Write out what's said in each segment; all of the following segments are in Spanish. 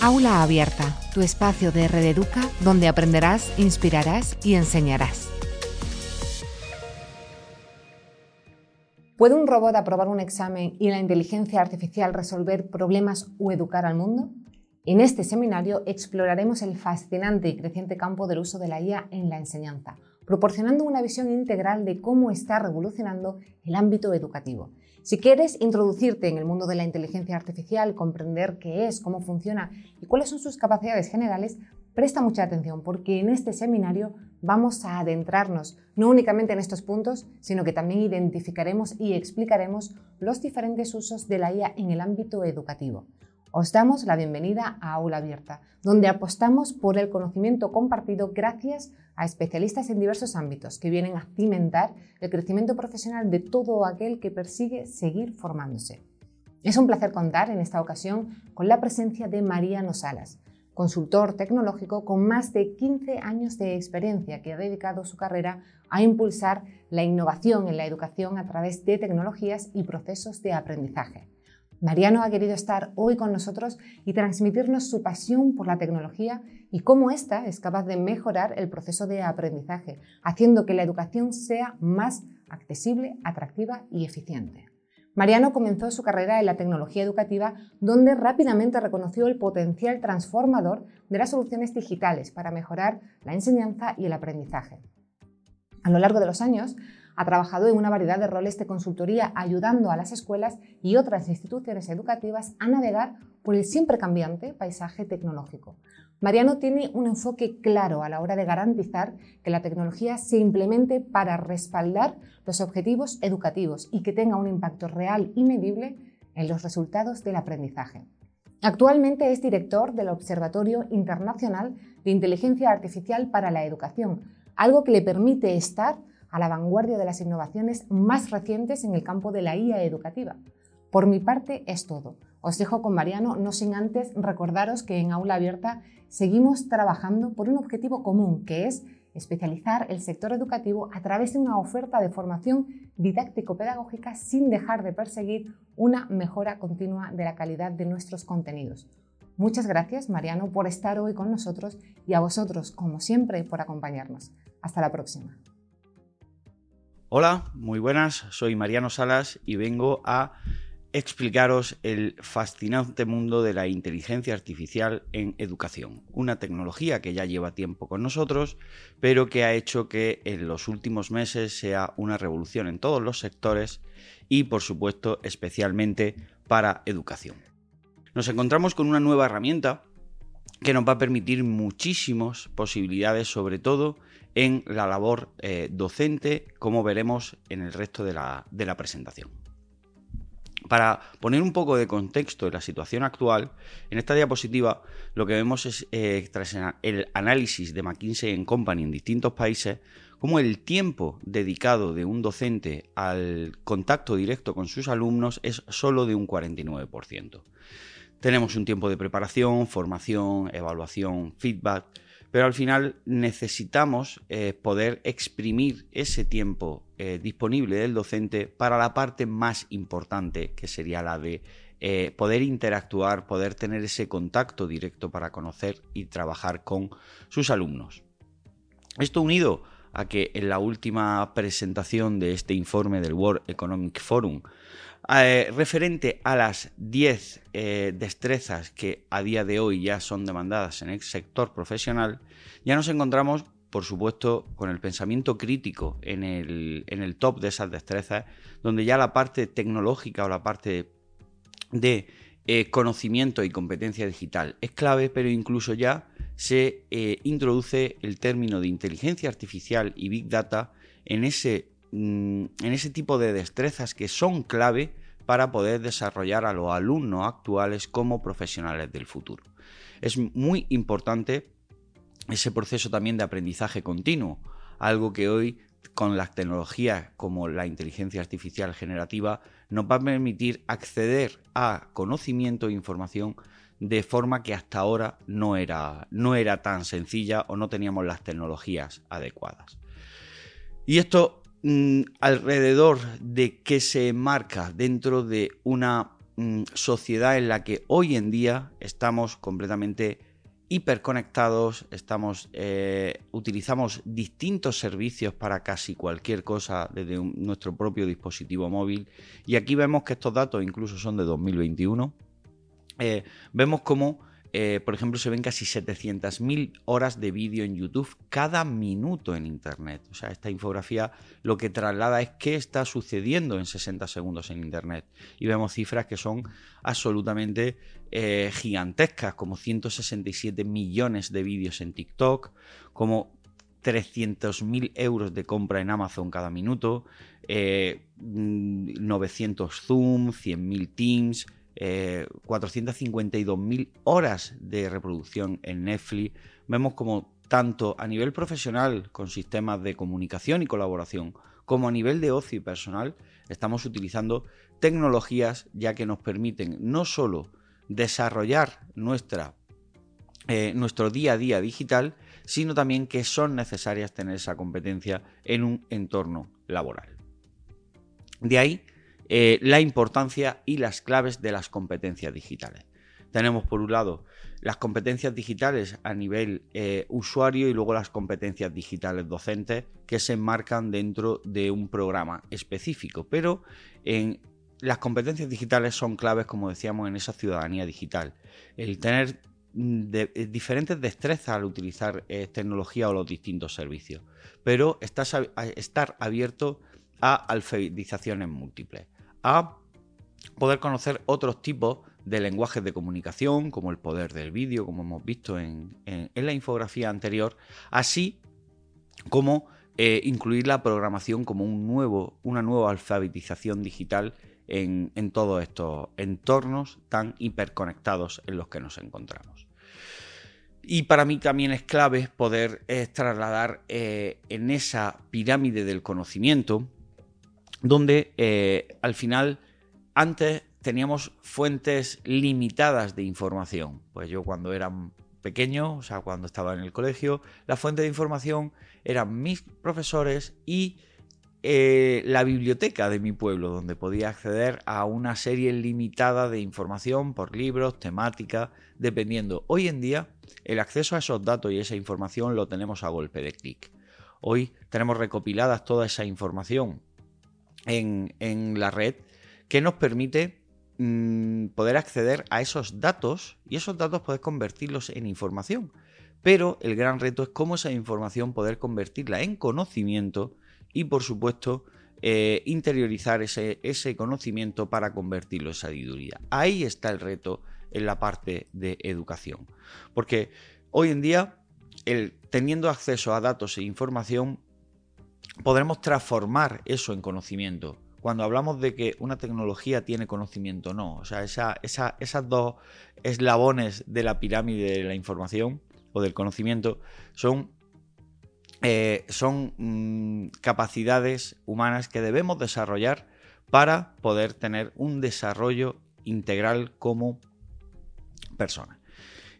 Aula Abierta, tu espacio de Red Educa donde aprenderás, inspirarás y enseñarás. ¿Puede un robot aprobar un examen y la inteligencia artificial resolver problemas o educar al mundo? En este seminario exploraremos el fascinante y creciente campo del uso de la IA en la enseñanza, proporcionando una visión integral de cómo está revolucionando el ámbito educativo. Si quieres introducirte en el mundo de la inteligencia artificial, comprender qué es, cómo funciona y cuáles son sus capacidades generales, presta mucha atención porque en este seminario vamos a adentrarnos no únicamente en estos puntos, sino que también identificaremos y explicaremos los diferentes usos de la IA en el ámbito educativo. Os damos la bienvenida a Aula Abierta, donde apostamos por el conocimiento compartido gracias a especialistas en diversos ámbitos que vienen a cimentar el crecimiento profesional de todo aquel que persigue seguir formándose. Es un placer contar en esta ocasión con la presencia de Mariano Salas, consultor tecnológico con más de 15 años de experiencia que ha dedicado su carrera a impulsar la innovación en la educación a través de tecnologías y procesos de aprendizaje. Mariano ha querido estar hoy con nosotros y transmitirnos su pasión por la tecnología y cómo ésta es capaz de mejorar el proceso de aprendizaje, haciendo que la educación sea más accesible, atractiva y eficiente. Mariano comenzó su carrera en la tecnología educativa, donde rápidamente reconoció el potencial transformador de las soluciones digitales para mejorar la enseñanza y el aprendizaje. A lo largo de los años, ha trabajado en una variedad de roles de consultoría ayudando a las escuelas y otras instituciones educativas a navegar por el siempre cambiante paisaje tecnológico. Mariano tiene un enfoque claro a la hora de garantizar que la tecnología se implemente para respaldar los objetivos educativos y que tenga un impacto real y medible en los resultados del aprendizaje. Actualmente es director del Observatorio Internacional de Inteligencia Artificial para la Educación, algo que le permite estar a la vanguardia de las innovaciones más recientes en el campo de la IA educativa. Por mi parte es todo. Os dejo con Mariano, no sin antes recordaros que en Aula Abierta seguimos trabajando por un objetivo común, que es especializar el sector educativo a través de una oferta de formación didáctico-pedagógica sin dejar de perseguir una mejora continua de la calidad de nuestros contenidos. Muchas gracias, Mariano, por estar hoy con nosotros y a vosotros, como siempre, por acompañarnos. Hasta la próxima. Hola, muy buenas, soy Mariano Salas y vengo a explicaros el fascinante mundo de la inteligencia artificial en educación, una tecnología que ya lleva tiempo con nosotros, pero que ha hecho que en los últimos meses sea una revolución en todos los sectores y, por supuesto, especialmente para educación. Nos encontramos con una nueva herramienta que nos va a permitir muchísimas posibilidades, sobre todo en la labor eh, docente, como veremos en el resto de la, presentación. Para poner un poco de contexto en la situación actual, en esta diapositiva lo que vemos es, eh, tras el análisis de McKinsey Company en distintos países, cómo el tiempo dedicado de un docente al contacto directo con sus alumnos es solo de un 49%. Tenemos un tiempo de preparación, formación, evaluación, feedback, pero al final necesitamos eh, poder exprimir ese tiempo eh, disponible del docente para la parte más importante, que sería la de eh, poder interactuar, poder tener ese contacto directo para conocer y trabajar con sus alumnos. Esto unido a que en la última presentación de este informe del World Economic Forum eh, referente a las 10 eh, destrezas que a día de hoy ya son demandadas en el sector profesional, ya nos encontramos, por supuesto, con el pensamiento crítico en el, top de esas destrezas, donde ya la parte tecnológica o la parte de eh, conocimiento y competencia digital es clave, pero incluso ya se introduce el término de inteligencia artificial y big data en ese en ese tipo de destrezas que son clave para poder desarrollar a los alumnos actuales como profesionales del futuro. Es muy importante ese proceso también de aprendizaje continuo, algo que hoy con las tecnologías como la inteligencia artificial generativa nos va a permitir acceder a conocimiento e información de forma que hasta ahora no era, no era tan sencilla o no teníamos las tecnologías adecuadas. Y esto Mm, alrededor de que se enmarca dentro de una mm, sociedad en la que hoy en día estamos completamente hiperconectados, estamos, eh, utilizamos distintos servicios para casi cualquier cosa desde nuestro propio dispositivo móvil. Y aquí vemos que estos datos incluso son de 2021. Eh, vemos cómo eh, por ejemplo, se ven casi 700.000 horas de vídeo en YouTube cada minuto en Internet. O sea, esta infografía lo que traslada es qué está sucediendo en 60 segundos en Internet. Y vemos cifras que son absolutamente eh, gigantescas, como 167 millones de vídeos en TikTok, como 300.000 euros de compra en Amazon cada minuto, 900 eh, Zoom, 100.000 Teams, 452.000 eh, horas de reproducción en Netflix. Vemos como tanto a nivel profesional con sistemas de comunicación y colaboración, como a nivel de ocio y personal, estamos utilizando tecnologías ya que nos permiten no solo desarrollar nuestra, eh, nuestro día a día digital, sino también que son necesarias tener esa competencia en un entorno laboral. De ahí eh, la importancia y las claves de las competencias digitales. Tenemos por un lado las competencias digitales a nivel eh, usuario y luego las competencias digitales docentes que se enmarcan dentro de un programa específico. Pero las competencias digitales son claves, como decíamos, en esa ciudadanía digital. El tener mm, eh, diferentes destrezas al utilizar tecnología o los distintos servicios. Pero estar abierto a alfabetizaciones múltiples a poder conocer otros tipos de lenguajes de comunicación, como el poder del vídeo, como hemos visto en, la infografía anterior, así como eh, incluir la programación como un nuevo, una nueva alfabetización digital en, todos estos entornos tan hiperconectados en los que nos encontramos. Y para mí también es clave poder eh, trasladar eh, en esa pirámide del conocimiento donde eh, al final antes teníamos fuentes limitadas de información. Pues yo cuando era pequeño, o sea, cuando estaba en el colegio, la fuente de información eran mis profesores y eh, la biblioteca de mi pueblo, donde podía acceder a una serie limitada de información por libros, temática, dependiendo. Hoy en día, el acceso a esos datos y esa información lo tenemos a golpe de clic. Hoy tenemos recopiladas toda esa información en, la red que nos permite mm, poder acceder a esos datos y esos datos poder convertirlos en información. Pero el gran reto es cómo esa información poder convertirla en conocimiento y por supuesto eh, interiorizar ese, ese, conocimiento para convertirlo en sabiduría. Ahí está el reto en la parte de educación. Porque hoy en día, el, teniendo acceso a datos e información, podremos transformar eso en conocimiento. Cuando hablamos de que una tecnología tiene conocimiento, no. O sea, esa, esas dos eslabones de la pirámide de la información o del conocimiento son, eh, son mm, capacidades humanas que debemos desarrollar para poder tener un desarrollo integral como persona.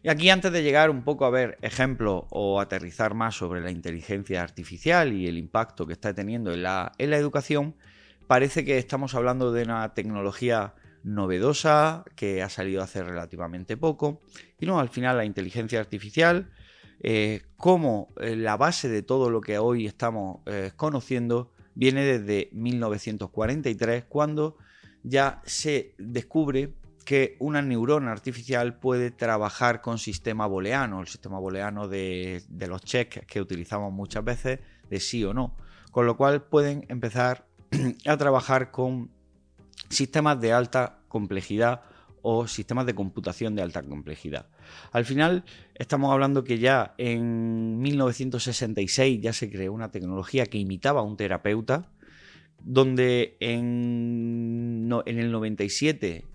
Y aquí antes de llegar un poco a ver ejemplos o aterrizar más sobre la inteligencia artificial y el impacto que está teniendo en la, en la educación, parece que estamos hablando de una tecnología novedosa que ha salido hace relativamente poco. Y no, al final la inteligencia artificial, eh, como eh, la base de todo lo que hoy estamos eh, conociendo, viene desde 1943, cuando ya se descubre que una neurona artificial puede trabajar con sistema booleano, el sistema booleano de, los checks que utilizamos muchas veces, de sí o no. Con lo cual pueden empezar a trabajar con sistemas de alta complejidad o sistemas de computación de alta complejidad. Al final estamos hablando que ya en 1966 ya se creó una tecnología que imitaba a un terapeuta, donde en, en el 97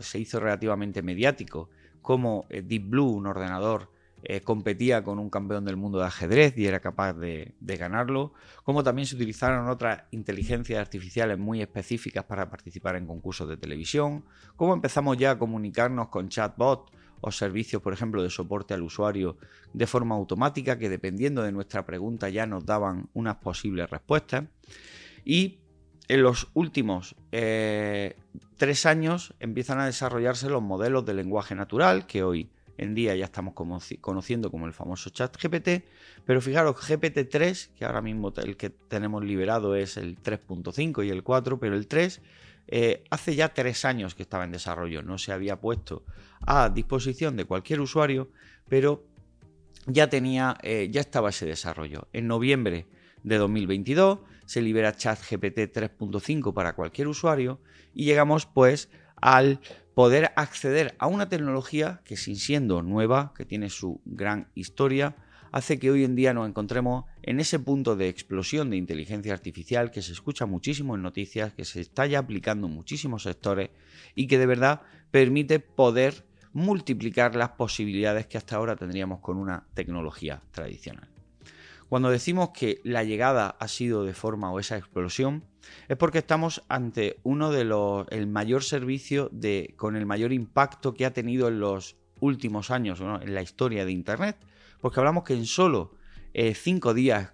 se hizo relativamente mediático, como eh, Deep Blue, un ordenador, eh, competía con un campeón del mundo de ajedrez y era capaz de, ganarlo, como también se utilizaron otras inteligencias artificiales muy específicas para participar en concursos de televisión, como empezamos ya a comunicarnos con chatbots o servicios, por ejemplo, de soporte al usuario de forma automática que dependiendo de nuestra pregunta ya nos daban unas posibles respuestas. Y en los últimos eh, tres años empiezan a desarrollarse los modelos de lenguaje natural que hoy en día ya estamos conociendo como el famoso chat GPT, pero fijaros, GPT-3, que ahora mismo el que tenemos liberado es el 3.5 y el 4, pero el 3 eh, hace ya tres años que estaba en desarrollo, no se había puesto a disposición de cualquier usuario, pero ya tenía, eh, ya estaba ese desarrollo. En noviembre de 2022 se libera ChatGPT 3.5 para cualquier usuario y llegamos pues al poder acceder a una tecnología que sin siendo nueva, que tiene su gran historia, hace que hoy en día nos encontremos en ese punto de explosión de inteligencia artificial que se escucha muchísimo en noticias, que se está ya aplicando en muchísimos sectores y que de verdad permite poder multiplicar las posibilidades que hasta ahora tendríamos con una tecnología tradicional. Cuando decimos que la llegada ha sido de forma o esa explosión, es porque estamos ante uno de los el mayor servicio de con el mayor impacto que ha tenido en los últimos años en la historia de Internet, porque hablamos que en solo eh, cinco días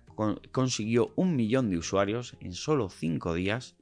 consiguió un millón de usuarios en solo cinco días,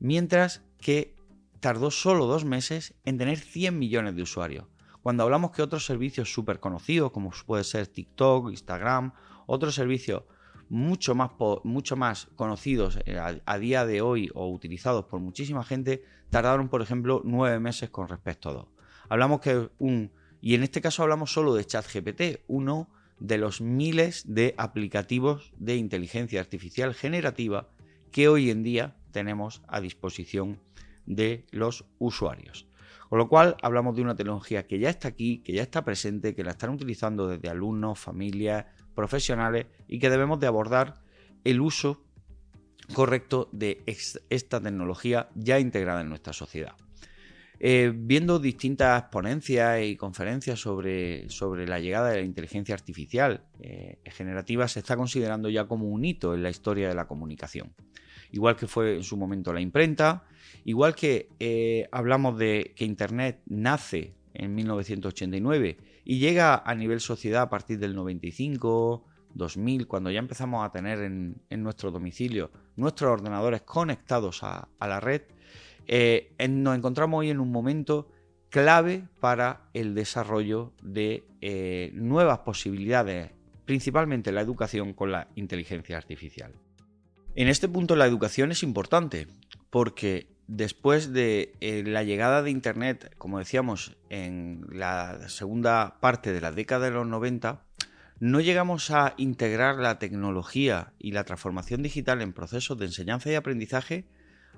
mientras que tardó solo dos meses en tener 100 millones de usuarios. Cuando hablamos que otros servicios súper conocidos, como puede ser TikTok, Instagram otros servicios mucho más, mucho más conocidos eh, a, día de hoy o utilizados por muchísima gente tardaron, por ejemplo, nueve meses con respecto a dos. Hablamos que un... Y en este caso hablamos solo de ChatGPT, uno de los miles de aplicativos de inteligencia artificial generativa que hoy en día tenemos a disposición de los usuarios. Con lo cual hablamos de una tecnología que ya está aquí, que ya está presente, que la están utilizando desde alumnos, familias, profesionales y que debemos de abordar el uso correcto de esta tecnología ya integrada en nuestra sociedad. Eh, viendo distintas ponencias y conferencias sobre, sobre, la llegada de la inteligencia artificial eh, generativa, se está considerando ya como un hito en la historia de la comunicación. Igual que fue en su momento la imprenta, igual que eh, hablamos de que Internet nace en 1989 y llega a nivel sociedad a partir del 95, 2000, cuando ya empezamos a tener en, nuestro domicilio nuestros ordenadores conectados a, la red, eh, nos encontramos hoy en un momento clave para el desarrollo de eh, nuevas posibilidades, principalmente la educación con la inteligencia artificial. En este punto la educación es importante porque después de eh, la llegada de Internet, como decíamos, en la segunda parte de la década de los 90, no llegamos a integrar la tecnología y la transformación digital en procesos de enseñanza y aprendizaje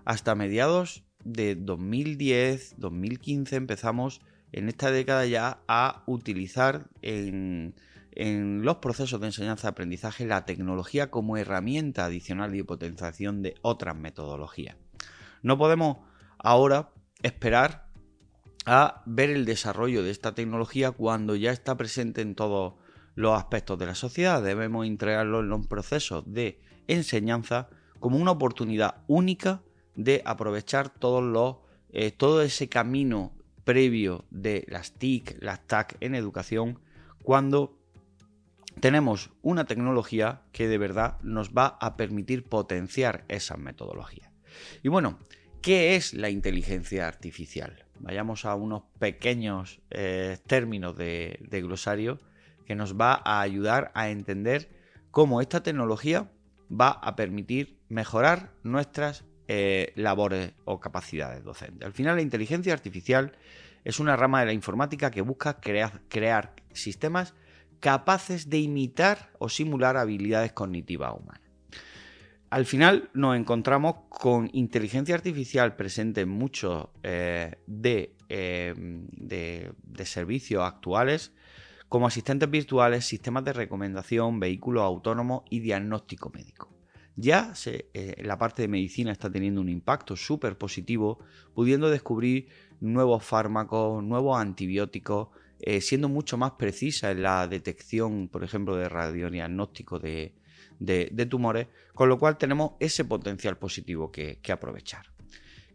hasta mediados de 2010, 2015 empezamos en esta década ya a utilizar en, en los procesos de enseñanza y aprendizaje la tecnología como herramienta adicional y potenciación de otras metodologías. No podemos ahora esperar a ver el desarrollo de esta tecnología cuando ya está presente en todos los aspectos de la sociedad. Debemos integrarlo en los procesos de enseñanza como una oportunidad única de aprovechar eh, todo ese camino previo de las TIC, las TAC en educación, cuando tenemos una tecnología que de verdad nos va a permitir potenciar esas metodologías. Y bueno, ¿qué es la inteligencia artificial? Vayamos a unos pequeños eh, términos de, glosario que nos va a ayudar a entender cómo esta tecnología va a permitir mejorar nuestras eh, labores o capacidades docentes. Al final, la inteligencia artificial es una rama de la informática que busca crear sistemas capaces de imitar o simular habilidades cognitivas humanas. Al final nos encontramos con inteligencia artificial presente en muchos eh, eh, de, servicios actuales, como asistentes virtuales, sistemas de recomendación, vehículos autónomos y diagnóstico médico. Ya eh, la parte de medicina está teniendo un impacto súper positivo, pudiendo descubrir nuevos fármacos, nuevos antibióticos, siendo mucho más precisa en la detección, por ejemplo, de radiodiagnóstico de, de, tumores, con lo cual tenemos ese potencial positivo que, aprovechar.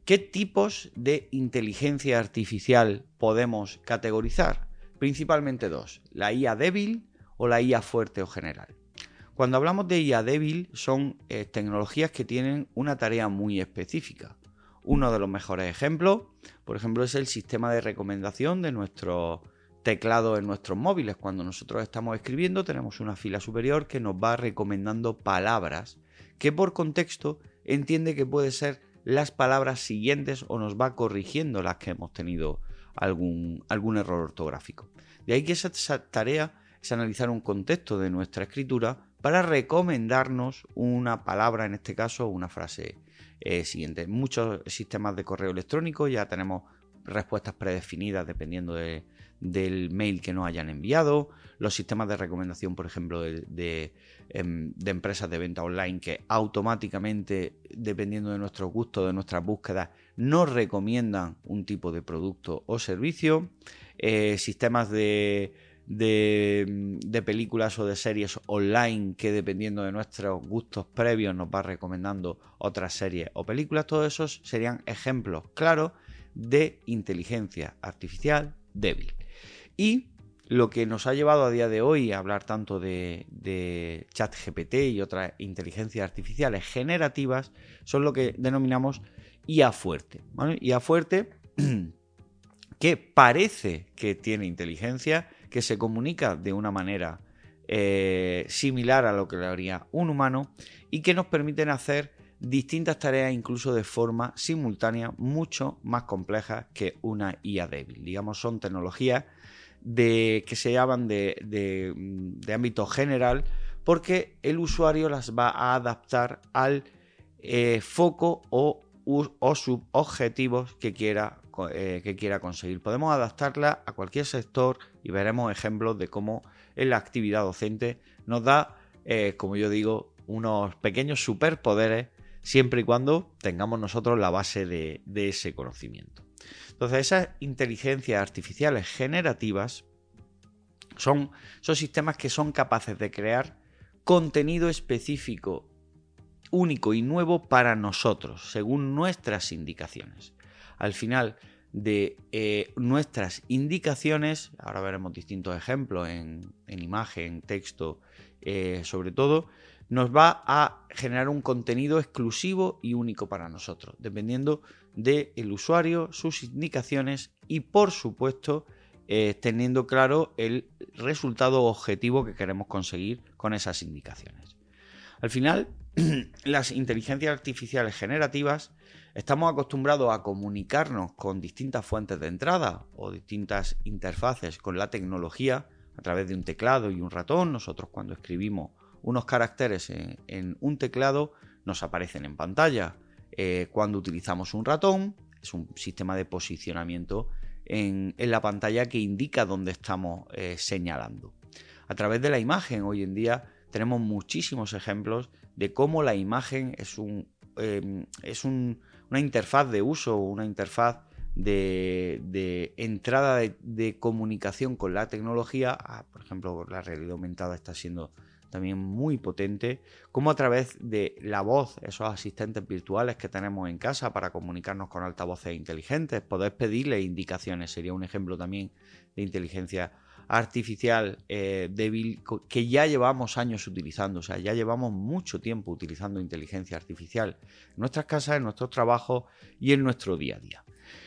¿Qué tipos de inteligencia artificial podemos categorizar? Principalmente dos, la IA débil o la IA fuerte o general. Cuando hablamos de IA débil, son eh, tecnologías que tienen una tarea muy específica. Uno de los mejores ejemplos, por ejemplo, es el sistema de recomendación de nuestro teclado en nuestros móviles. Cuando nosotros estamos escribiendo, tenemos una fila superior que nos va recomendando palabras que por contexto entiende que puede ser las palabras siguientes o nos va corrigiendo las que hemos tenido algún, algún error ortográfico. De ahí que esa tarea es analizar un contexto de nuestra escritura para recomendarnos una palabra, en este caso una frase eh, siguiente. muchos sistemas de correo electrónico ya tenemos respuestas predefinidas dependiendo del mail que nos hayan enviado. Los sistemas de recomendación, por ejemplo, de, em, de, empresas de venta online que automáticamente, dependiendo de nuestro gusto, de nuestras búsquedas, nos recomiendan un tipo de producto o servicio. Eh, sistemas de de, películas o de series online que dependiendo de nuestros gustos previos nos va recomendando otras series o películas, todos esos serían ejemplos claros de inteligencia artificial débil. Y lo que nos ha llevado a día de hoy a hablar tanto de, de chat GPT y otras inteligencias artificiales generativas son lo que denominamos IA fuerte. IA fuerte que parece que tiene inteligencia, que se comunica de una manera eh, similar a lo que le haría un humano y que nos permiten hacer distintas tareas incluso de forma simultánea mucho más complejas que una IA débil. Digamos, son tecnologías de, que se llaman de, ámbito general porque el usuario las va a adaptar al eh, foco o, o subobjetivos que quiera eh, que quiera conseguir. Podemos adaptarla a cualquier sector y veremos ejemplos de cómo en la actividad docente nos da, eh, como yo digo, unos pequeños superpoderes siempre y cuando tengamos nosotros la base de, ese conocimiento. Entonces, esas inteligencias artificiales generativas son, sistemas que son capaces de crear contenido específico, único y nuevo para nosotros, según nuestras indicaciones. Al final de eh, nuestras indicaciones, ahora veremos distintos ejemplos en, imagen, texto, eh, sobre todo, nos va a generar un contenido exclusivo y único para nosotros, dependiendo del usuario, sus indicaciones y por supuesto eh, teniendo claro el resultado objetivo que queremos conseguir con esas indicaciones. Al final, las inteligencias artificiales generativas Estamos acostumbrados a comunicarnos con distintas fuentes de entrada o distintas interfaces con la tecnología a través de un teclado y un ratón. Nosotros cuando escribimos unos caracteres en, un teclado nos aparecen en pantalla. Eh, cuando utilizamos un ratón es un sistema de posicionamiento en, la pantalla que indica dónde estamos eh, señalando. A través de la imagen hoy en día tenemos muchísimos ejemplos de cómo la imagen es un, eh, es un una interfaz de uso, una interfaz de, entrada de, comunicación con la tecnología, ah, por ejemplo, la realidad aumentada está siendo también muy potente, como a través de la voz, esos asistentes virtuales que tenemos en casa para comunicarnos con altavoces inteligentes, poder pedirle indicaciones, sería un ejemplo también de inteligencia artificial eh, débil que ya llevamos años utilizando, o sea, ya llevamos mucho tiempo utilizando inteligencia artificial en nuestras casas, en nuestros trabajos y en nuestro día a día.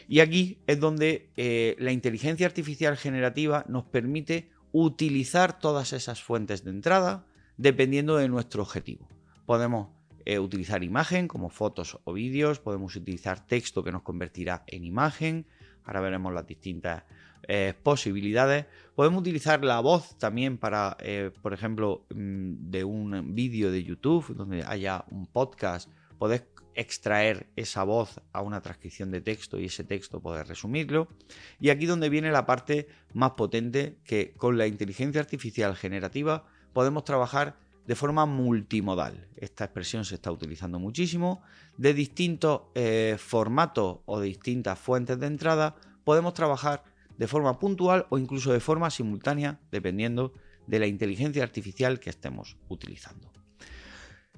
Y aquí es donde eh, la inteligencia artificial generativa nos permite utilizar todas esas fuentes de entrada dependiendo de nuestro objetivo. Podemos eh, utilizar imagen como fotos o vídeos, podemos utilizar texto que nos convertirá en imagen, ahora veremos las distintas eh, posibilidades. Podemos utilizar la voz también para, eh, por ejemplo, mm, de un vídeo de YouTube donde haya un podcast, poder extraer esa voz a una transcripción de texto y ese texto poder resumirlo. Y aquí donde viene la parte más potente que con la inteligencia artificial generativa podemos trabajar de forma multimodal. Esta expresión se está utilizando muchísimo. De distintos eh, formatos o distintas fuentes de entrada podemos trabajar de forma puntual o incluso de forma simultánea, dependiendo de la inteligencia artificial que estemos utilizando.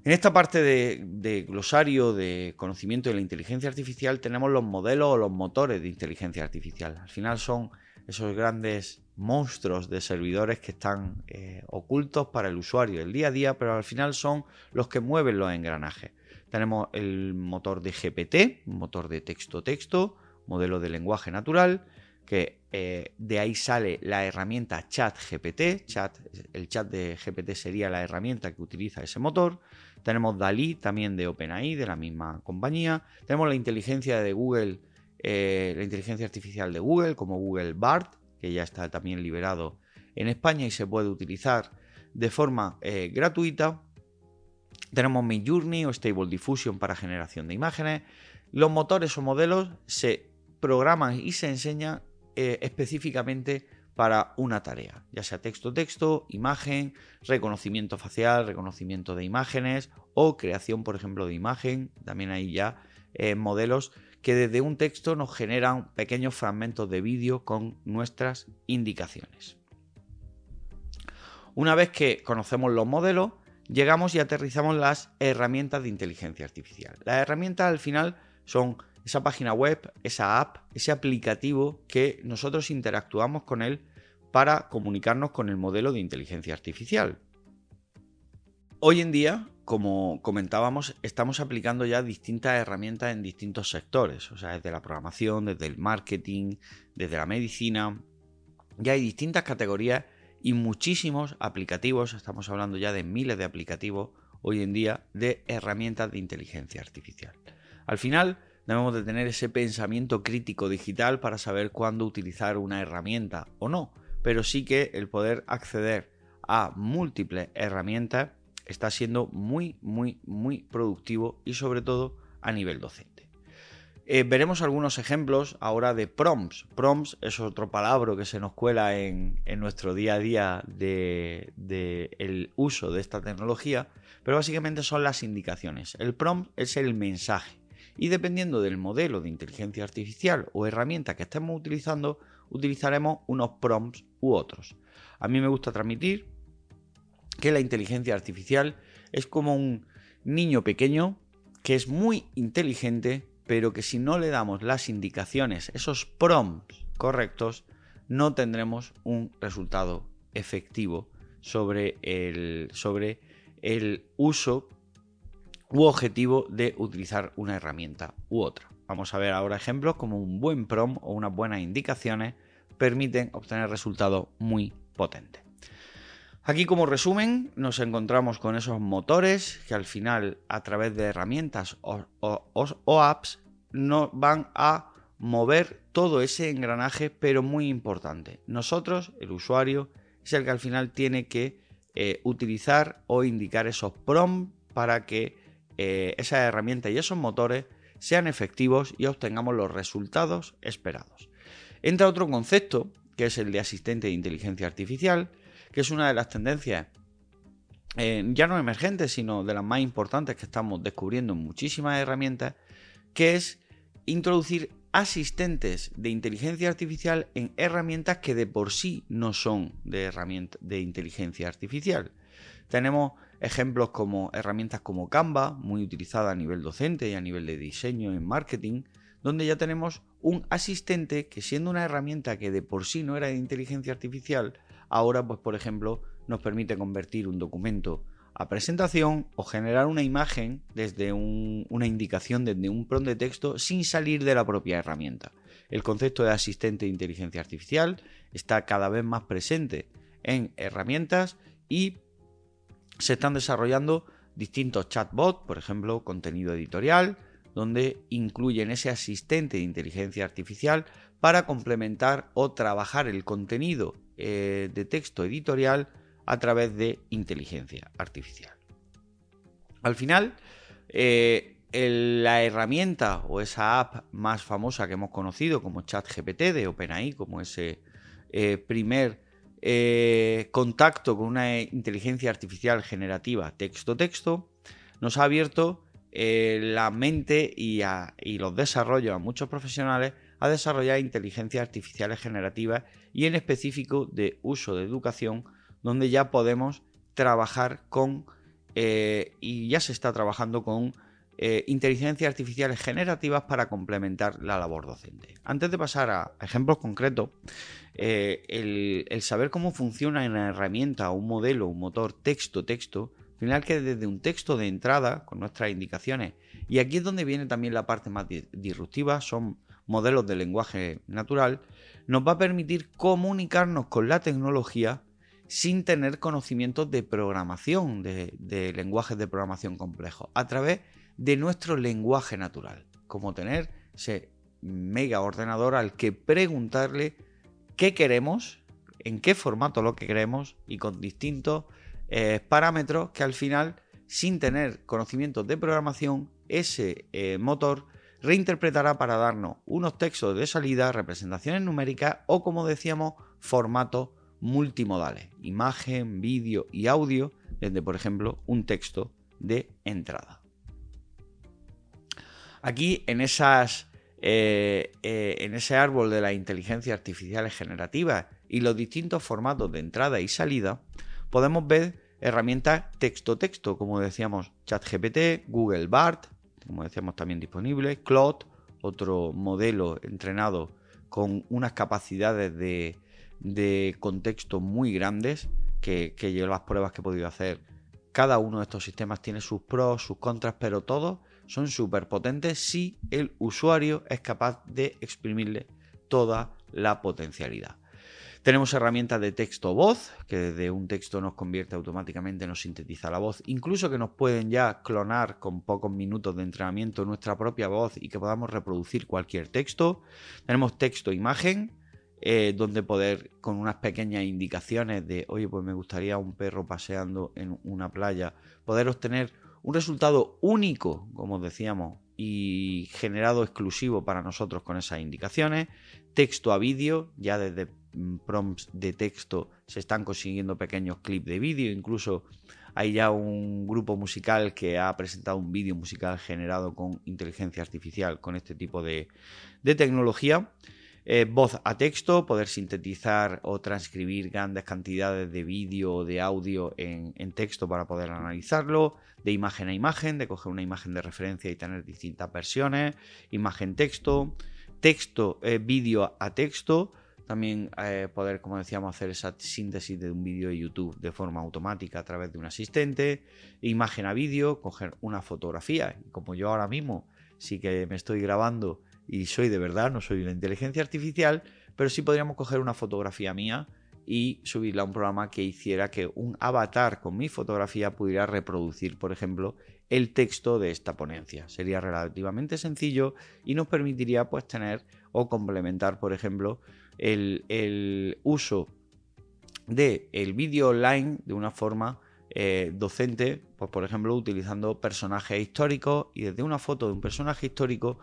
En esta parte de, glosario de conocimiento de la inteligencia artificial tenemos los modelos o los motores de inteligencia artificial. Al final son esos grandes monstruos de servidores que están eh, ocultos para el usuario del día a día, pero al final son los que mueven los engranajes. Tenemos el motor de GPT, motor de texto-texto, modelo de lenguaje natural, que eh, de ahí sale la herramienta ChatGPT. Chat, el chat de GPT sería la herramienta que utiliza ese motor. Tenemos DALI, también de OpenAI, de la misma compañía. Tenemos la inteligencia de Google, eh, la inteligencia artificial de Google, como Google BART, que ya está también liberado en España y se puede utilizar de forma eh, gratuita. Tenemos Midjourney o Stable Diffusion para generación de imágenes. Los motores o modelos se programan y se enseñan eh, específicamente para una tarea, ya sea texto-texto, imagen, reconocimiento facial, reconocimiento de imágenes o creación, por ejemplo, de imagen. También hay ya eh, modelos que desde un texto nos generan pequeños fragmentos de vídeo con nuestras indicaciones. Una vez que conocemos los modelos, llegamos y aterrizamos las herramientas de inteligencia artificial. Las herramientas al final son esa página web, esa app, ese aplicativo que nosotros interactuamos con él para comunicarnos con el modelo de inteligencia artificial. Hoy en día, como comentábamos, estamos aplicando ya distintas herramientas en distintos sectores, o sea, desde la programación, desde el marketing, desde la medicina. Ya hay distintas categorías y muchísimos aplicativos, estamos hablando ya de miles de aplicativos hoy en día de herramientas de inteligencia artificial. Al final, debemos de tener ese pensamiento crítico digital para saber cuándo utilizar una herramienta o no, pero sí que el poder acceder a múltiples herramientas está siendo muy, muy, muy productivo y sobre todo a nivel docente. Eh, veremos algunos ejemplos ahora de prompts. Prompts es otro palabra que se nos cuela en, nuestro día a día del de, uso de esta tecnología, pero básicamente son las indicaciones. El prompt es el mensaje y dependiendo del modelo de inteligencia artificial o herramienta que estemos utilizando, utilizaremos unos prompts u otros. A mí me gusta transmitir que la inteligencia artificial es como un niño pequeño que es muy inteligente, pero que si no le damos las indicaciones, esos prompts correctos, no tendremos un resultado efectivo sobre el, sobre el uso u objetivo de utilizar una herramienta u otra. Vamos a ver ahora ejemplos como un buen prompt o unas buenas indicaciones permiten obtener resultados muy potentes. Aquí como resumen nos encontramos con esos motores que al final a través de herramientas o, apps nos van a mover todo ese engranaje pero muy importante. Nosotros, el usuario, es el que al final tiene que eh, utilizar o indicar esos prompts para que eh, esas herramientas y esos motores sean efectivos y obtengamos los resultados esperados. Entra otro concepto que es el de asistente de inteligencia artificial, que es una de las tendencias eh, ya no emergentes, sino de las más importantes que estamos descubriendo en muchísimas herramientas, que es introducir asistentes de inteligencia artificial en herramientas que de por sí no son de, de inteligencia artificial. Tenemos ejemplos como herramientas como Canva, muy utilizada a nivel docente y a nivel de diseño en marketing, donde ya tenemos un asistente que siendo una herramienta que de por sí no era de inteligencia artificial, ahora pues por ejemplo nos permite convertir un documento a presentación o generar una imagen desde una indicación desde un prompt de texto sin salir de la propia herramienta. El concepto de asistente de inteligencia artificial está cada vez más presente en herramientas y se están desarrollando distintos chatbots, por ejemplo, contenido editorial, donde incluyen ese asistente de inteligencia artificial para complementar o trabajar el contenido eh, de texto editorial a través de inteligencia artificial. Al final, eh, la herramienta o esa app más famosa que hemos conocido como ChatGPT de OpenAI, como ese eh, primer contacto con una inteligencia artificial generativa texto-texto, nos ha abierto la mente y, y los desarrollos a muchos profesionales a desarrollar inteligencias artificiales generativas y en específico de uso de educación, donde ya podemos trabajar con, eh, y ya se está trabajando con eh, inteligencias artificiales generativas para complementar la labor docente. Antes de pasar a ejemplos concretos, eh, el, saber cómo funciona una herramienta, un modelo, un motor texto-texto, al final que desde un texto de entrada, con nuestras indicaciones, y aquí es donde viene también la parte más disruptiva, son modelos de lenguaje natural, nos va a permitir comunicarnos con la tecnología sin tener conocimientos de programación, de, lenguajes de programación complejos, a través de nuestro lenguaje natural, como tener ese mega ordenador al que preguntarle qué queremos, en qué formato lo que queremos y con distintos eh, parámetros que al final, sin tener conocimientos de programación, ese eh, motor reinterpretará para darnos unos textos de salida, representaciones numéricas o, como decíamos, formatos multimodales, imagen, vídeo y audio, desde, por ejemplo, un texto de entrada. Aquí en esas eh, eh, en ese árbol de las inteligencias artificiales generativas y los distintos formatos de entrada y salida, podemos ver herramientas texto-texto, como decíamos, ChatGPT, Google BART, como decíamos también disponible, Claude, otro modelo entrenado con unas capacidades de, contexto muy grandes, que, que yo las pruebas que he podido hacer, cada uno de estos sistemas tiene sus pros, sus contras, pero todos son súper potentes si el usuario es capaz de exprimirle toda la potencialidad. Tenemos herramientas de texto-voz, que desde un texto nos convierte automáticamente, nos sintetiza la voz, incluso que nos pueden ya clonar con pocos minutos de entrenamiento nuestra propia voz y que podamos reproducir cualquier texto. Tenemos texto-imagen, eh, donde poder, con unas pequeñas indicaciones de, oye, pues me gustaría un perro paseando en una playa, poder obtener un resultado único, como decíamos, y generado exclusivo para nosotros con esas indicaciones, texto a vídeo, ya desde prompts de texto se están consiguiendo pequeños clips de vídeo, incluso hay ya un grupo musical que ha presentado un vídeo musical generado con inteligencia artificial con este tipo de, de tecnología. Eh, voz a texto, poder sintetizar o transcribir grandes cantidades de vídeo o de audio en, texto para poder analizarlo, de imagen a imagen, de coger una imagen de referencia y tener distintas versiones, imagen-texto, texto, eh, vídeo a texto, también eh, poder, como decíamos, hacer esa síntesis de un vídeo de YouTube de forma automática a través de un asistente, imagen a vídeo, coger una fotografía, como yo ahora mismo sí que me estoy grabando y soy de verdad, no soy una inteligencia artificial, pero sí podríamos coger una fotografía mía y subirla a un programa que hiciera que un avatar con mi fotografía pudiera reproducir, por ejemplo, el texto de esta ponencia. Sería relativamente sencillo y nos permitiría pues tener o complementar, por ejemplo, el, uso del el vídeo online de una forma eh, docente, pues por ejemplo utilizando personajes históricos y desde una foto de un personaje histórico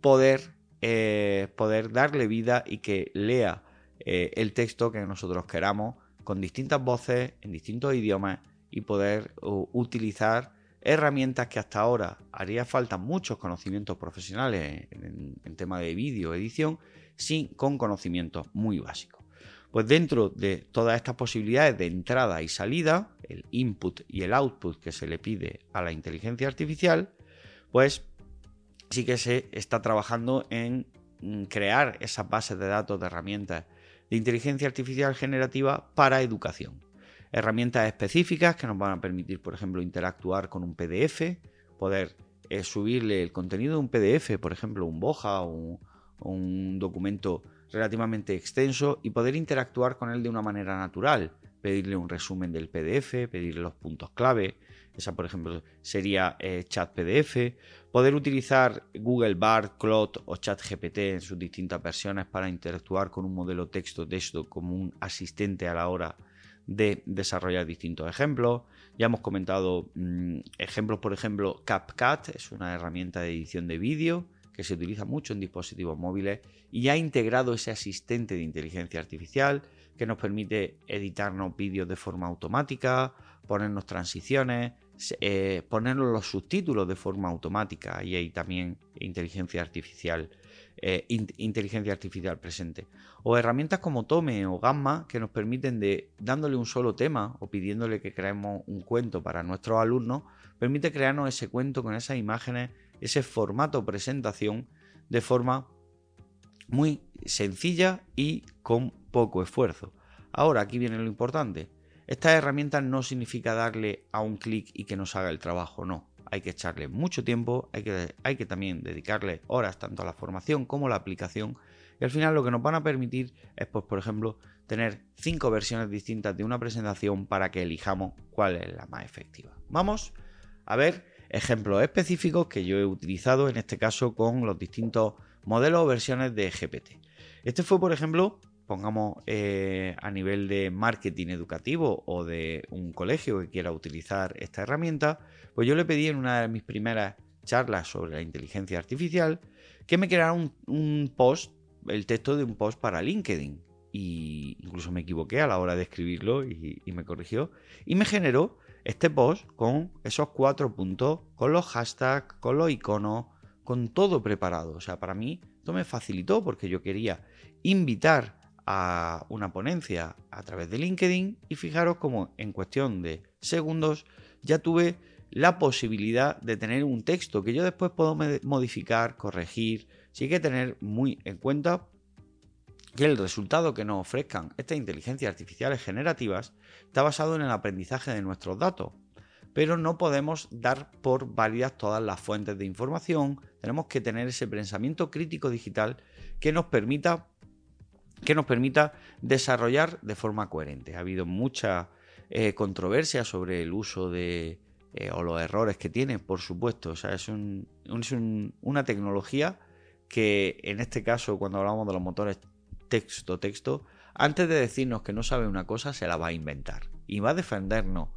poder, eh, poder darle vida y que lea eh, el texto que nosotros queramos con distintas voces, en distintos idiomas y poder utilizar herramientas que hasta ahora haría falta muchos conocimientos profesionales en, en tema de vídeo, edición, sin, con conocimientos muy básicos. Pues dentro de todas estas posibilidades de entrada y salida, el input y el output que se le pide a la inteligencia artificial, pues sí que se está trabajando en mm, crear esas bases de datos de herramientas de inteligencia artificial generativa para educación. Herramientas específicas que nos van a permitir, por ejemplo, interactuar con un PDF, poder eh, subirle el contenido de un PDF, por ejemplo, un Boja o un documento relativamente extenso y poder interactuar con él de una manera natural, pedirle un resumen del PDF, pedirle los puntos clave, esa por ejemplo sería eh, chat PDF, poder utilizar Google Bard, Claude o ChatGPT en sus distintas versiones para interactuar con un modelo texto texto como un asistente a la hora de desarrollar distintos ejemplos. Ya hemos comentado mm, ejemplos, por ejemplo, CapCut es una herramienta de edición de vídeo que se utiliza mucho en dispositivos móviles y ha integrado ese asistente de inteligencia artificial que nos permite editarnos vídeos de forma automática, ponernos transiciones, eh, ponernos los subtítulos de forma automática y hay también inteligencia artificial eh, inteligencia artificial presente. O herramientas como Tome o Gamma que nos permiten de, dándole un solo tema o pidiéndole que creemos un cuento para nuestros alumnos, permite crearnos ese cuento con esas imágenes, ese formato presentación de forma muy sencilla y con poco esfuerzo. Ahora, aquí viene lo importante. Estas herramientas no significa darle a un clic y que nos haga el trabajo, no hay que echarle mucho tiempo, hay que, hay que también dedicarle horas tanto a la formación como a la aplicación. Y al final lo que nos van a permitir es, pues, por ejemplo, tener cinco versiones distintas de una presentación para que elijamos cuál es la más efectiva. Vamos a ver ejemplos específicos que yo he utilizado en este caso con los distintos modelos o versiones de GPT. Este fue, por ejemplo, pongamos eh, a nivel de marketing educativo o de un colegio que quiera utilizar esta herramienta, pues yo le pedí en una de mis primeras charlas sobre la inteligencia artificial que me creara un, post, el texto de un post para LinkedIn. Y incluso me equivoqué a la hora de escribirlo y, y me corrigió. Y me generó este post con esos cuatro puntos, con los hashtags, con los iconos, con todo preparado. O sea, para mí esto me facilitó porque yo quería invitar a una ponencia a través de LinkedIn y fijaros como en cuestión de segundos ya tuve la posibilidad de tener un texto que yo después puedo modificar, corregir. Si hay que tener muy en cuenta que el resultado que nos ofrezcan estas inteligencias artificiales generativas está basado en el aprendizaje de nuestros datos. Pero no podemos dar por válidas todas las fuentes de información. Tenemos que tener ese pensamiento crítico digital que nos permita que nos permita desarrollar de forma coherente. Ha habido mucha eh, controversia sobre el uso de, eh, o los errores que tiene, por supuesto. O sea, es, una tecnología que en este caso, cuando hablamos de los motores texto-texto, antes de decirnos que no sabe una cosa, se la va a inventar y va a defendernos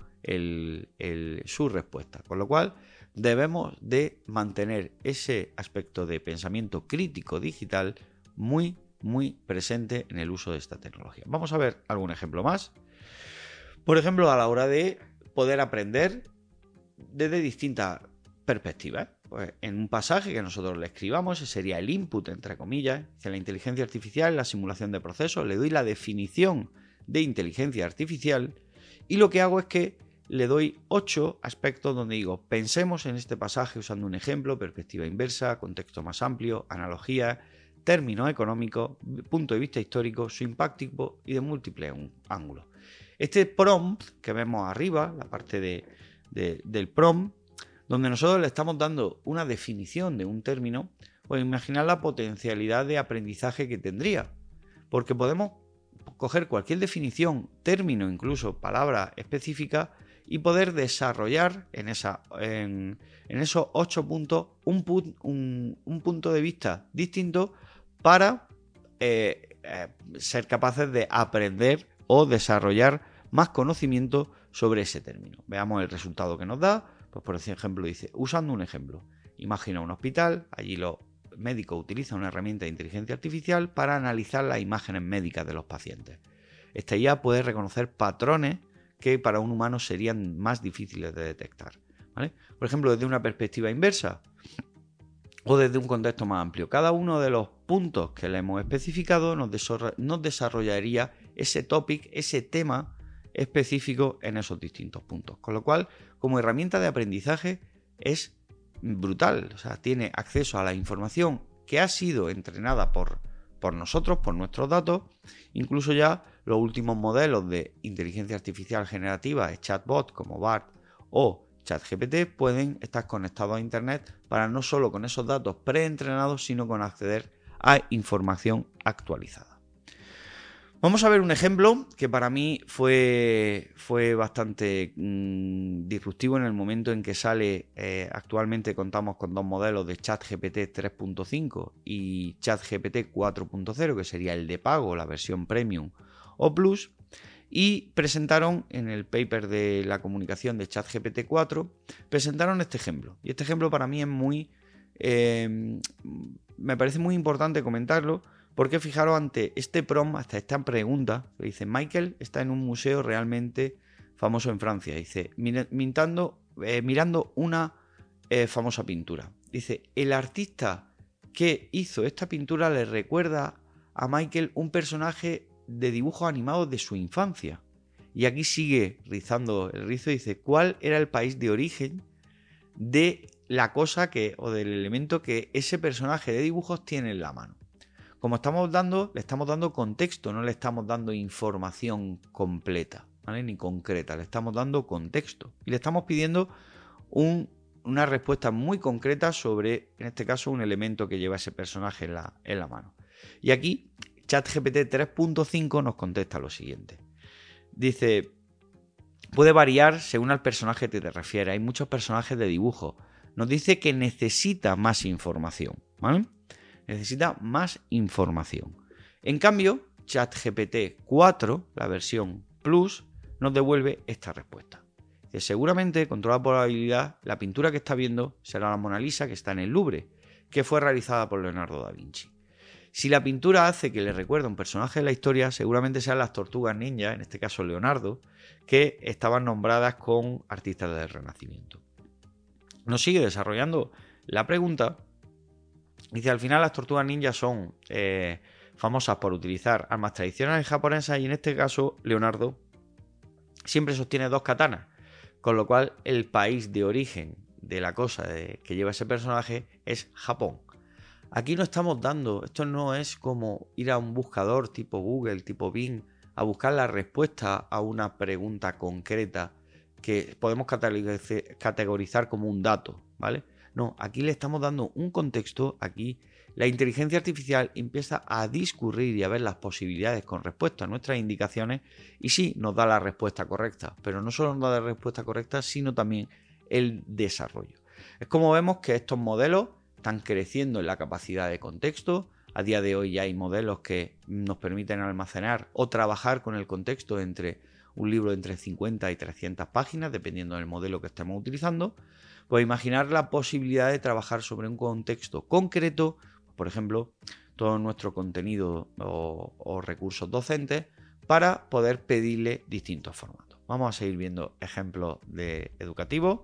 su respuesta. Con lo cual, debemos de mantener ese aspecto de pensamiento crítico digital muy muy presente en el uso de esta tecnología. Vamos a ver algún ejemplo más. Por ejemplo, a la hora de poder aprender desde distintas perspectivas. Pues en un pasaje que nosotros le escribamos, ese sería el input, entre comillas, que la inteligencia artificial, la simulación de procesos, le doy la definición de inteligencia artificial y lo que hago es que le doy ocho aspectos donde digo, pensemos en este pasaje usando un ejemplo, perspectiva inversa, contexto más amplio, analogía, términos económicos, punto de vista histórico, su impacto y de múltiples ángulos. Este prompt que vemos arriba, la parte del prompt, donde nosotros le estamos dando una definición de un término, pues imaginar la potencialidad de aprendizaje que tendría. Porque podemos coger cualquier definición, término, incluso palabra específica, y poder desarrollar en, esos ocho puntos un, un punto de vista distinto para eh, eh, ser capaces de aprender o desarrollar más conocimiento sobre ese término. Veamos el resultado que nos da. Pues por ejemplo dice, usando un ejemplo, imagina un hospital, allí los médicos utilizan una herramienta de inteligencia artificial para analizar las imágenes médicas de los pacientes. Esta IA puede reconocer patrones que para un humano serían más difíciles de detectar. Por ejemplo, desde una perspectiva inversa, o desde un contexto más amplio. Cada uno de los puntos que le hemos especificado nos, desarrollaría ese topic, ese tema específico en esos distintos puntos. Con lo cual, como herramienta de aprendizaje es brutal. O sea, tiene acceso a la información que ha sido entrenada por, por nosotros, por nuestros datos. Incluso ya los últimos modelos de inteligencia artificial generativa, chatbot como BART o ChatGPT pueden estar conectados a Internet para no solo con esos datos preentrenados, sino con acceder a información actualizada. Vamos a ver un ejemplo que para mí fue, fue bastante mm, disruptivo en el momento en que sale. Eh, actualmente contamos con dos modelos de ChatGPT 3.5 y ChatGPT 4.0, que sería el de pago, la versión premium o plus y presentaron en el paper de la comunicación de ChatGPT 4, presentaron este ejemplo. Y este ejemplo para mí es muy... Eh, me parece muy importante comentarlo porque fijaros ante este prom, hasta esta pregunta, dice, Michael está en un museo realmente famoso en Francia. Dice, eh, mirando una eh, famosa pintura. Dice, el artista que hizo esta pintura le recuerda a Michael un personaje de dibujos animados de su infancia. Y aquí sigue rizando el rizo y dice, ¿cuál era el país de origen de la cosa que o del elemento que ese personaje de dibujos tiene en la mano? Como estamos dando, le estamos dando contexto, no le estamos dando información completa, ¿vale? Ni concreta, le estamos dando contexto. Y le estamos pidiendo una respuesta muy concreta sobre, en este caso, un elemento que lleva ese personaje en la, mano. Y aquí, ChatGPT 3.5 nos contesta lo siguiente. Dice, puede variar según al personaje que te refieres. Hay muchos personajes de dibujo. Nos dice que necesita más información, ¿vale? Necesita más información. En cambio, ChatGPT 4, la versión Plus, nos devuelve esta respuesta. Que seguramente, con toda probabilidad, la pintura que está viendo será la Mona Lisa que está en el Louvre, que fue realizada por Leonardo da Vinci. Si la pintura hace que le recuerde a un personaje de la historia, seguramente sean las tortugas ninja, en este caso Leonardo, que estaban nombradas con artistas del Renacimiento. Nos sigue desarrollando la pregunta Dice, al final las tortugas ninja son eh, famosas por utilizar armas tradicionales japonesas y en este caso Leonardo siempre sostiene dos katanas, con lo cual el país de origen de la cosa que lleva ese personaje es Japón. Aquí no estamos dando, esto no es como ir a un buscador tipo Google, tipo Bing, a buscar la respuesta a una pregunta concreta que podemos categorizar como un dato, ¿vale? No, aquí le estamos dando un contexto, aquí la inteligencia artificial empieza a discurrir y a ver las posibilidades con respecto a nuestras indicaciones y sí nos da la respuesta correcta, pero no solo nos da la respuesta correcta, sino también el desarrollo. Es como vemos que estos modelos están creciendo en la capacidad de contexto. A día de hoy ya hay modelos que nos permiten almacenar o trabajar con el contexto entre un libro entre 50 y 300 páginas, dependiendo del modelo que estemos utilizando. Pues imaginar la posibilidad de trabajar sobre un contexto concreto, por ejemplo, todo nuestro contenido o, recursos docentes, para poder pedirle distintos formatos. Vamos a seguir viendo ejemplos de educativos.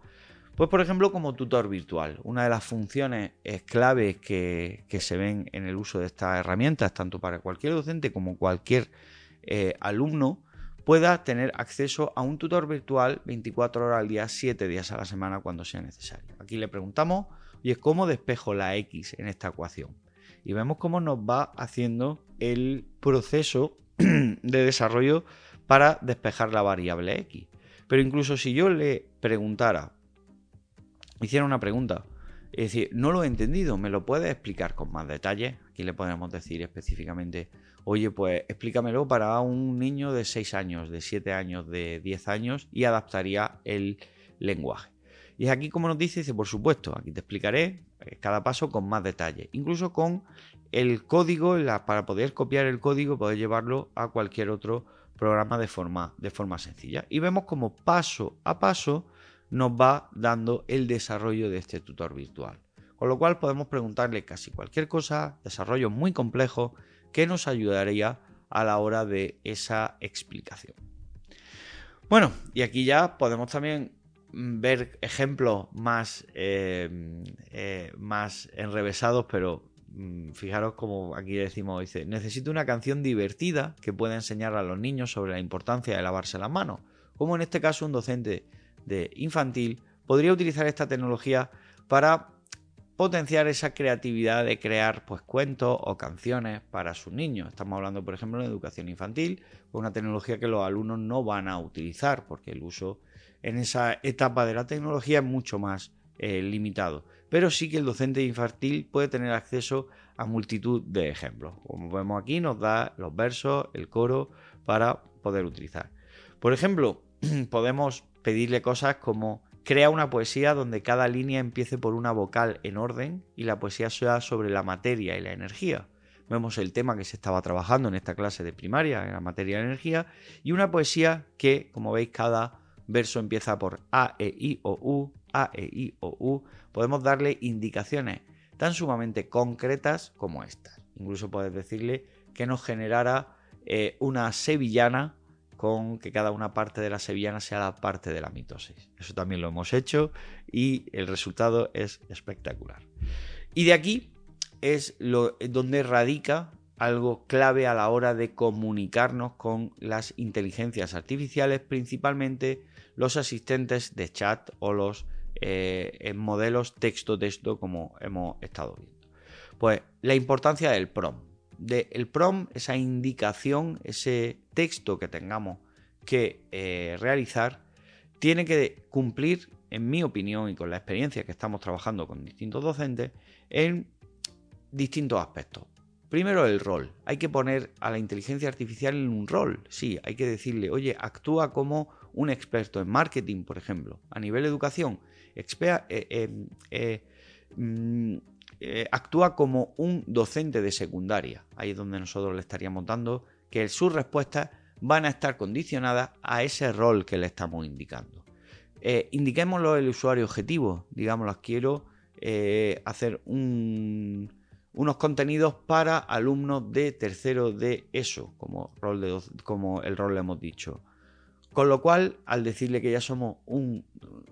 Pues por ejemplo como tutor virtual, una de las funciones claves que, se ven en el uso de estas herramientas, tanto para cualquier docente como cualquier eh, alumno, pueda tener acceso a un tutor virtual 24 horas al día, 7 días a la semana cuando sea necesario. Aquí le preguntamos, es ¿cómo despejo la X en esta ecuación? Y vemos cómo nos va haciendo el proceso de desarrollo para despejar la variable X. Pero incluso si yo le preguntara, hiciera una pregunta, es decir, no lo he entendido, ¿me lo puedes explicar con más detalle? Aquí le podemos decir específicamente, oye, pues explícamelo para un niño de 6 años, de 7 años, de 10 años y adaptaría el lenguaje. Y aquí como nos dice, dice, por supuesto, aquí te explicaré eh, cada paso con más detalle, incluso con el código, para poder copiar el código, poder llevarlo a cualquier otro programa de forma, de forma sencilla. Y vemos como paso a paso nos va dando el desarrollo de este tutor virtual. Con lo cual podemos preguntarle casi cualquier cosa, desarrollo muy complejo, que nos ayudaría a la hora de esa explicación. Bueno, y aquí ya podemos también ver ejemplos más, eh, eh, más enrevesados, pero mm, fijaros como aquí decimos, dice, necesito una canción divertida que pueda enseñar a los niños sobre la importancia de lavarse las manos. Como en este caso un docente de infantil podría utilizar esta tecnología para potenciar esa creatividad de crear pues cuentos o canciones para sus niños. Estamos hablando, por ejemplo, de educación infantil, una tecnología que los alumnos no van a utilizar porque el uso en esa etapa de la tecnología es mucho más eh, limitado. Pero sí que el docente infantil puede tener acceso a multitud de ejemplos. Como vemos aquí, nos da los versos, el coro para poder utilizar. Por ejemplo, podemos pedirle cosas como Crea una poesía donde cada línea empiece por una vocal en orden y la poesía sea sobre la materia y la energía. Vemos el tema que se estaba trabajando en esta clase de primaria, en la materia y la energía, y una poesía que, como veis, cada verso empieza por A, E, I, O, U, A, E, I, O, U. Podemos darle indicaciones tan sumamente concretas como estas. Incluso puedes decirle que nos generara eh, una sevillana con que cada una parte de la sevillana sea la parte de la mitosis. Eso también lo hemos hecho y el resultado es espectacular. Y de aquí es lo, donde radica algo clave a la hora de comunicarnos con las inteligencias artificiales, principalmente los asistentes de chat o los eh, modelos texto-texto como hemos estado viendo. Pues la importancia del prompt. De el prompt, esa indicación, ese texto que tengamos que eh, realizar, tiene que cumplir, en mi opinión y con la experiencia que estamos trabajando con distintos docentes, en distintos aspectos. Primero el rol. Hay que poner a la inteligencia artificial en un rol. Sí, hay que decirle, oye, actúa como un experto en marketing, por ejemplo. A nivel de educación, eh, eh, mm, eh, actúa como un docente de secundaria. Ahí es donde nosotros le estaríamos dando que sus respuestas van a estar condicionadas a ese rol que le estamos indicando. indiquémoslo el usuario objetivo. Digamos, quiero hacer un unos contenidos para alumnos de tercero de ESO, como, rol de, como el rol le hemos dicho. Con lo cual, al decirle que ya somos un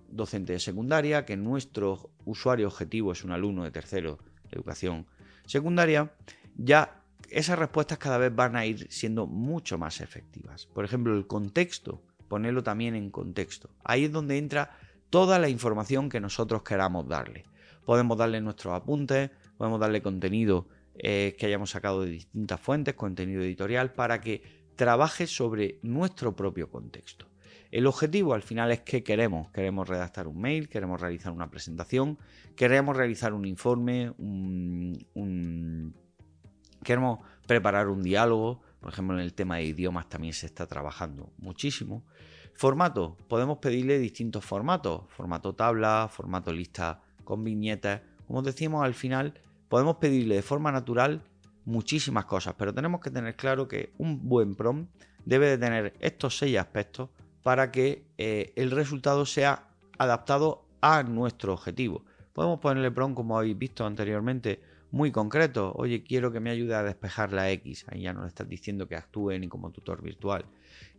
docente de secundaria, que nuestro usuario objetivo es un alumno de tercero de educación secundaria, ya esas respuestas cada vez van a ir siendo mucho más efectivas. Por ejemplo, el contexto, ponerlo también en contexto. Ahí es donde entra toda la información que nosotros queramos darle. Podemos darle nuestros apuntes, podemos darle contenido eh, que hayamos sacado de distintas fuentes, contenido editorial, para que trabaje sobre nuestro propio contexto. El objetivo al final es que queremos. Queremos redactar un mail, queremos realizar una presentación, queremos realizar un informe, queremos preparar un diálogo. Por ejemplo, en el tema de idiomas también se está trabajando muchísimo. Formato, podemos pedirle distintos formatos. Formato tabla, formato lista con viñetas. Como decíamos al final, podemos pedirle de forma natural muchísimas cosas, pero tenemos que tener claro que un buen prompt debe de tener estos seis aspectos para que eh, el resultado sea adaptado a nuestro objetivo. Podemos ponerle prompt, como habéis visto anteriormente, muy concreto. Oye, quiero que me ayude a despejar la X. Ahí ya no le estás diciendo que actúe ni como tutor virtual.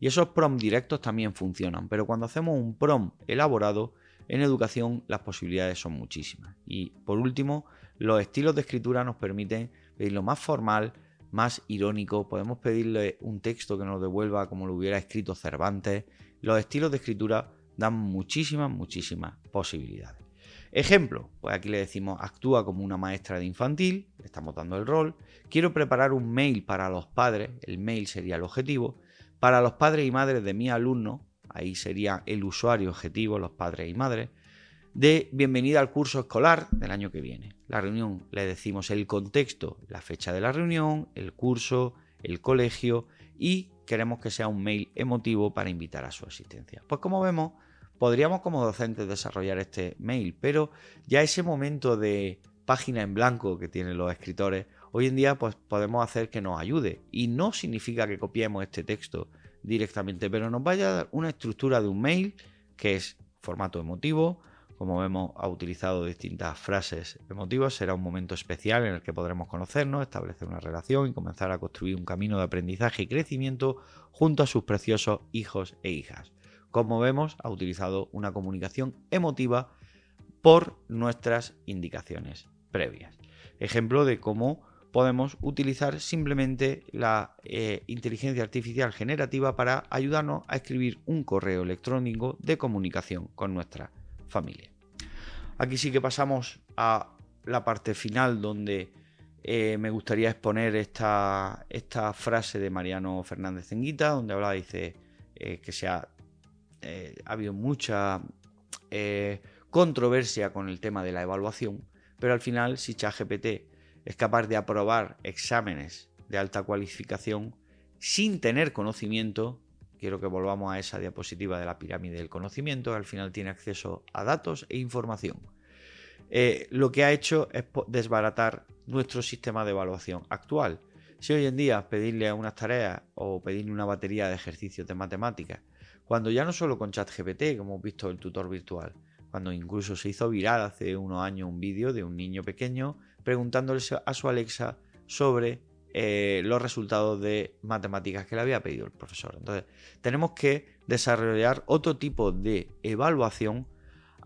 Y esos prompts directos también funcionan, pero cuando hacemos un prompt elaborado, en educación las posibilidades son muchísimas. Y por último, los estilos de escritura nos permiten pedirlo más formal, más irónico, podemos pedirle un texto que nos devuelva como lo hubiera escrito Cervantes. Los estilos de escritura dan muchísimas, muchísimas posibilidades. Ejemplo, pues aquí le decimos actúa como una maestra de infantil, le estamos dando el rol. Quiero preparar un mail para los padres, el mail sería el objetivo. Para los padres y madres de mi alumno, ahí sería el usuario objetivo, los padres y madres de bienvenida al curso escolar del año que viene. La reunión le decimos el contexto, la fecha de la reunión, el curso, el colegio y queremos que sea un mail emotivo para invitar a su asistencia. Pues como vemos, podríamos como docentes desarrollar este mail, pero ya ese momento de página en blanco que tienen los escritores, hoy en día pues podemos hacer que nos ayude y no significa que copiemos este texto directamente, pero nos vaya a dar una estructura de un mail que es formato emotivo, como vemos, ha utilizado distintas frases emotivas. Será un momento especial en el que podremos conocernos, establecer una relación y comenzar a construir un camino de aprendizaje y crecimiento junto a sus preciosos hijos e hijas. Como vemos, ha utilizado una comunicación emotiva por nuestras indicaciones previas. Ejemplo de cómo podemos utilizar simplemente la eh, inteligencia artificial generativa para ayudarnos a escribir un correo electrónico de comunicación con nuestra familia. Aquí sí que pasamos a la parte final donde eh, me gustaría exponer esta, frase de Mariano Fernández Zenguita, donde habla, dice eh, que ha, eh, ha, habido mucha controversia con el tema de la evaluación, pero al final si ChatGPT es capaz de aprobar exámenes de alta cualificación sin tener conocimiento, quiero que volvamos a esa diapositiva de la pirámide del conocimiento, al final tiene acceso a datos e información. Eh, lo que ha hecho es desbaratar nuestro sistema de evaluación actual. Si hoy en día pedirle unas tareas o pedirle una batería de ejercicios de matemáticas, cuando ya no solo con ChatGPT, como hemos visto el tutor virtual, cuando incluso se hizo viral hace unos años un vídeo de un niño pequeño preguntándole a su Alexa sobre eh, los resultados de matemáticas que le había pedido el profesor. Entonces, tenemos que desarrollar otro tipo de evaluación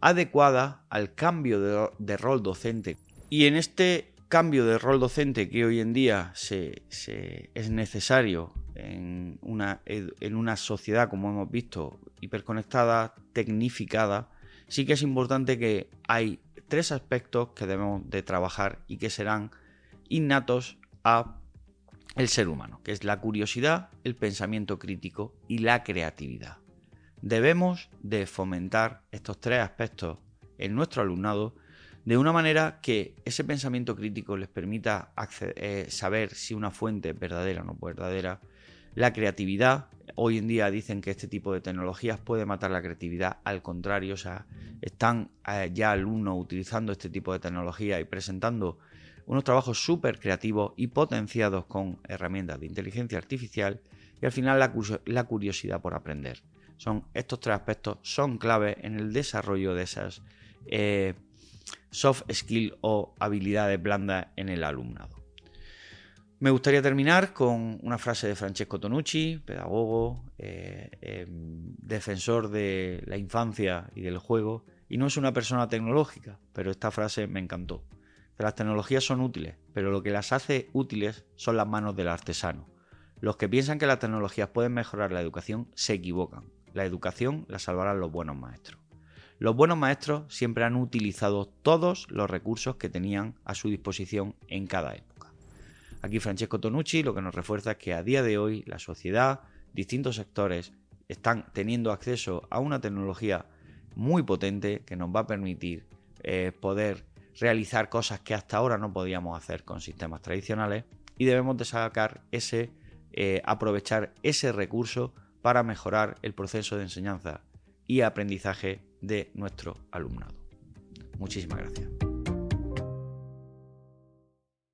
adecuada al cambio de, rol docente. Y en este cambio de rol docente que hoy en día es necesario en una, en una sociedad, como hemos visto, hiperconectada, tecnificada, sí que es importante que hay tres aspectos que debemos de trabajar y que serán innatos a el ser humano, que es la curiosidad, el pensamiento crítico y la creatividad. Debemos de fomentar estos tres aspectos en nuestro alumnado de una manera que ese pensamiento crítico les permita eh, saber si una fuente es verdadera o no verdadera. La creatividad, hoy en día dicen que este tipo de tecnologías puede matar la creatividad, al contrario, o sea, están eh, ya alumnos utilizando este tipo de tecnología y presentando unos trabajos súper creativos y potenciados con herramientas de inteligencia artificial y al final la, curiosidad por aprender. Son, estos tres aspectos son clave en el desarrollo de esas eh, soft skills o habilidades blandas en el alumnado. Me gustaría terminar con una frase de Francesco Tonucci, pedagogo, eh, em, defensor de la infancia y del juego, y no es una persona tecnológica, pero esta frase me encantó las tecnologías son útiles, pero lo que las hace útiles son las manos del artesano. Los que piensan que las tecnologías pueden mejorar la educación se equivocan. La educación la salvarán los buenos maestros. Los buenos maestros siempre han utilizado todos los recursos que tenían a su disposición en cada época. Aquí Francesco Tonucci lo que nos refuerza es que a día de hoy la sociedad, distintos sectores, están teniendo acceso a una tecnología muy potente que nos va a permitir eh, poder realizar cosas que hasta ahora no podíamos hacer con sistemas tradicionales y debemos de sacar ese, eh, aprovechar ese recurso para mejorar el proceso de enseñanza y aprendizaje de nuestro alumnado. Muchísimas gracias.